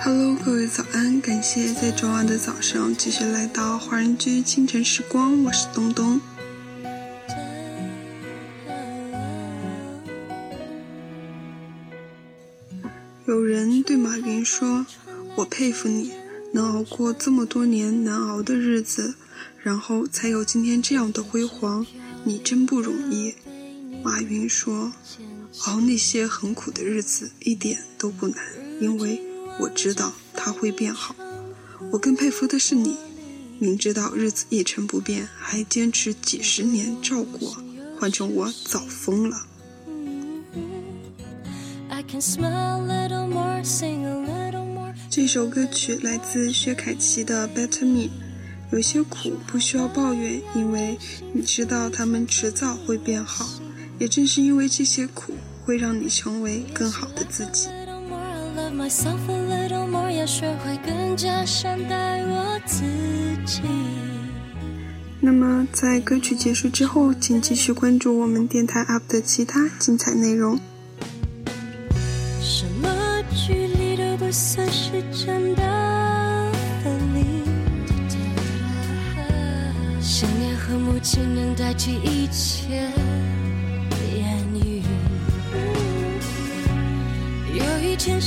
Hello，各位早安！感谢在周二的早上继续来到华人居清晨时光，我是东东。有人对马云说：“我佩服你，能熬过这么多年难熬的日子，然后才有今天这样的辉煌，你真不容易。”马云说：“熬那些很苦的日子一点都不难，因为我知道它会变好。我更佩服的是你，明知道日子一成不变，还坚持几十年照顾我，换成我早疯了。”这首歌曲来自薛凯琪的《Better Me》。有些苦不需要抱怨，因为你知道他们迟早会变好。也正是因为这些苦，会让你成为更好的自己。那么，在歌曲结束之后，请继续关注我们电台 UP 的其他精彩内容。不算是真的分离，想念和母亲能代替一切言语。有一天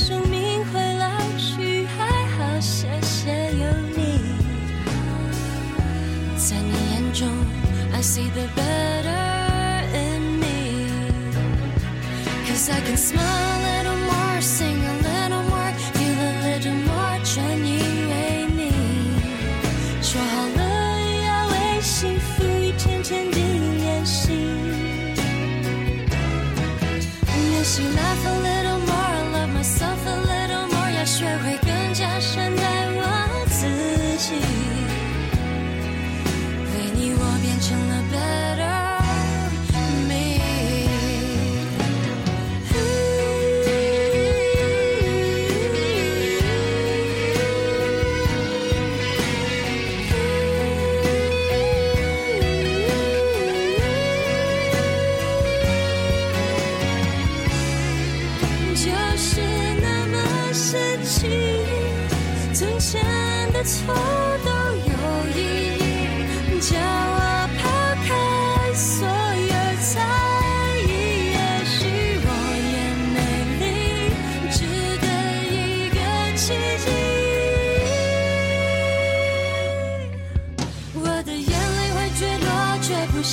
better in me，cause I can smile。就是那么神奇，从前的错都有意义，叫我抛开所有猜疑，也许我也美丽，值得一个奇迹。我的眼泪会坠落，却不是